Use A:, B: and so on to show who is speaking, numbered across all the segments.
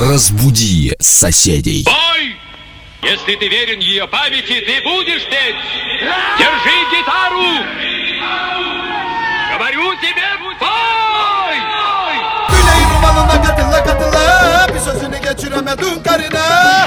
A: Разбуди соседей.
B: Бой! Если ты верен ее памяти, ты будешь петь! Держи гитару! Говорю тебе, бой!
C: Güney Romanına katıla katıla Bir sözünü geçiremedin karına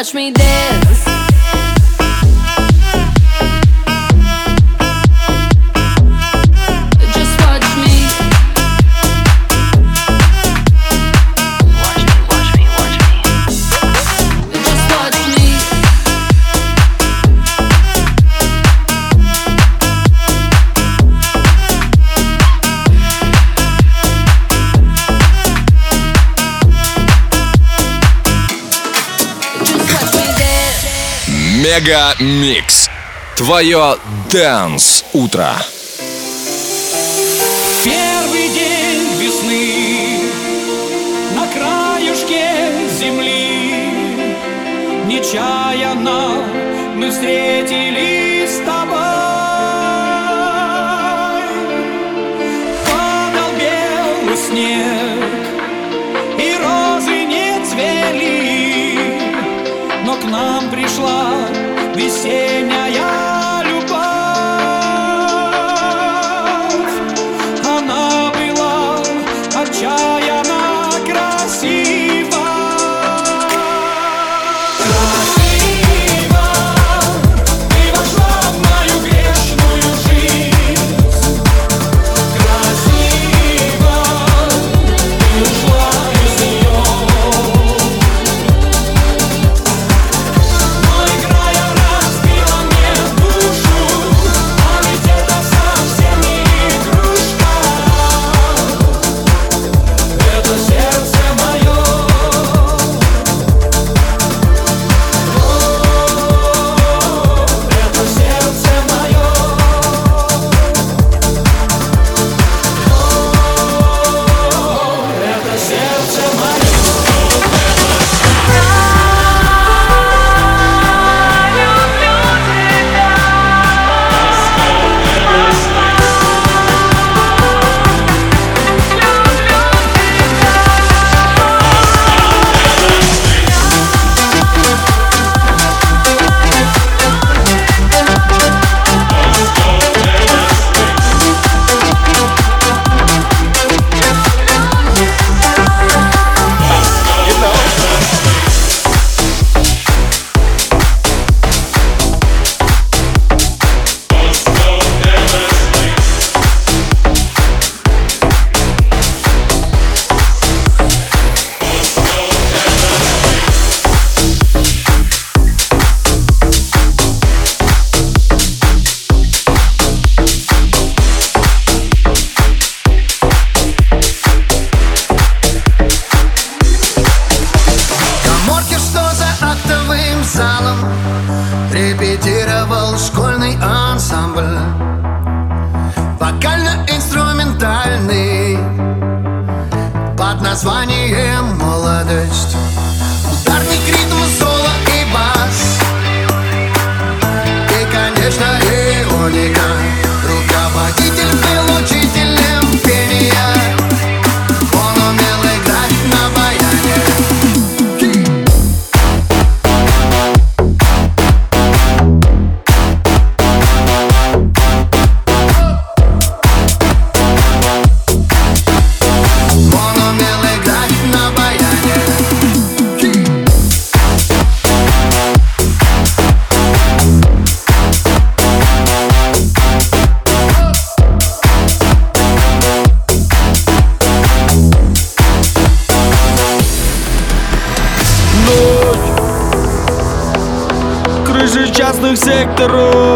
D: watch me dance.
A: MegaMix. Твое Dance Утро.
E: Первый день весны на краюшке земли нечаянно мы встретились
F: названием молодость
D: through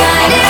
D: done it.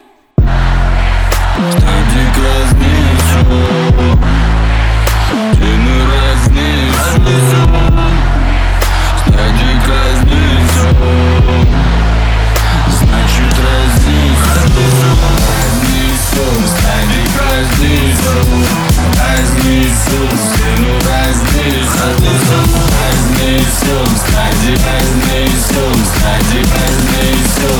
F: Стадик разницу Длину разницу Стадик разницу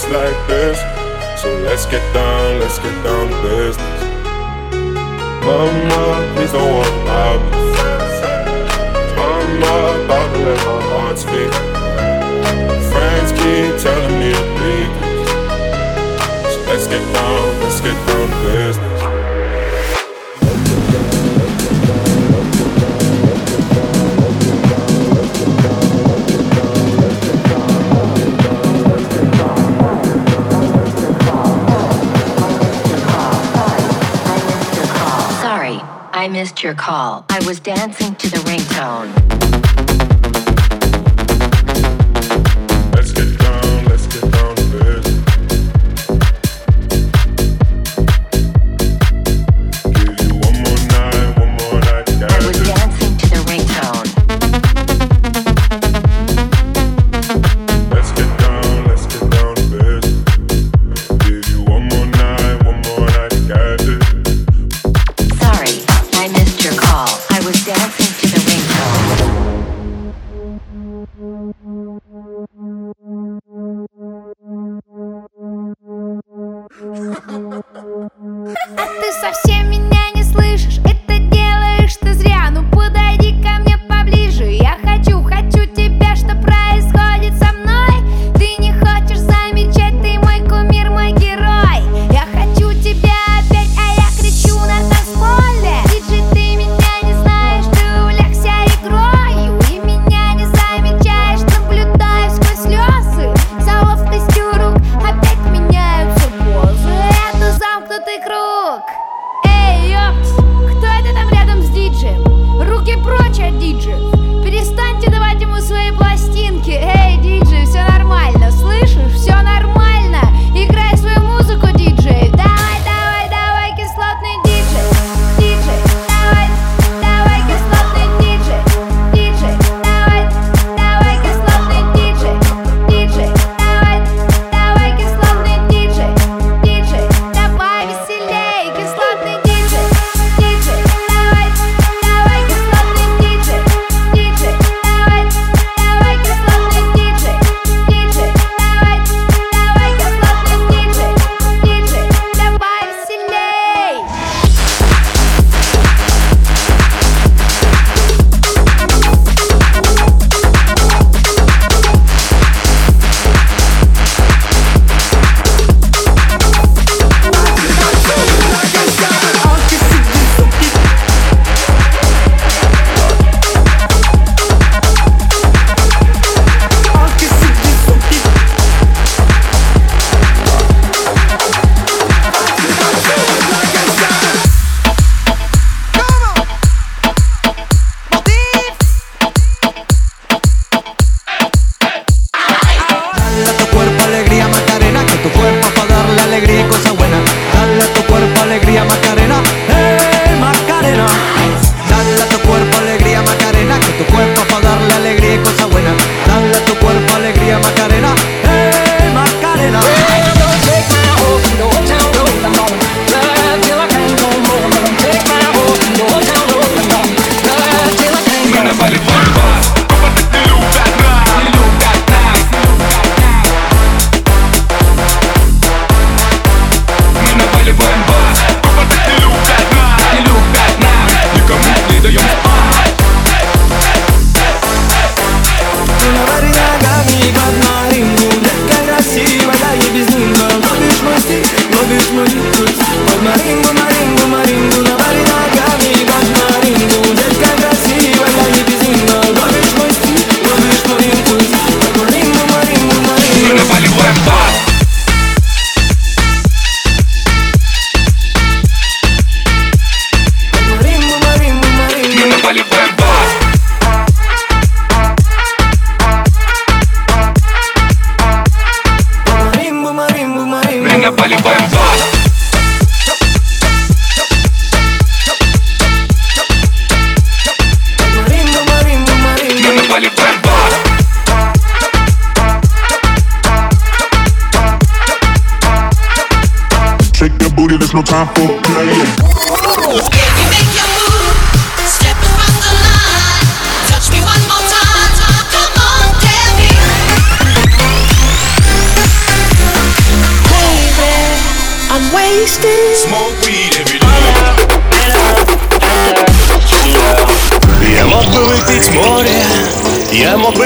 F: just like this. So let's get down, let's get down to business. Mama, please don't walk out me. Mama, about to let my heart speak. Friends keep telling me to leave. So let's get down, let's get down
G: I was dancing to the ringtone.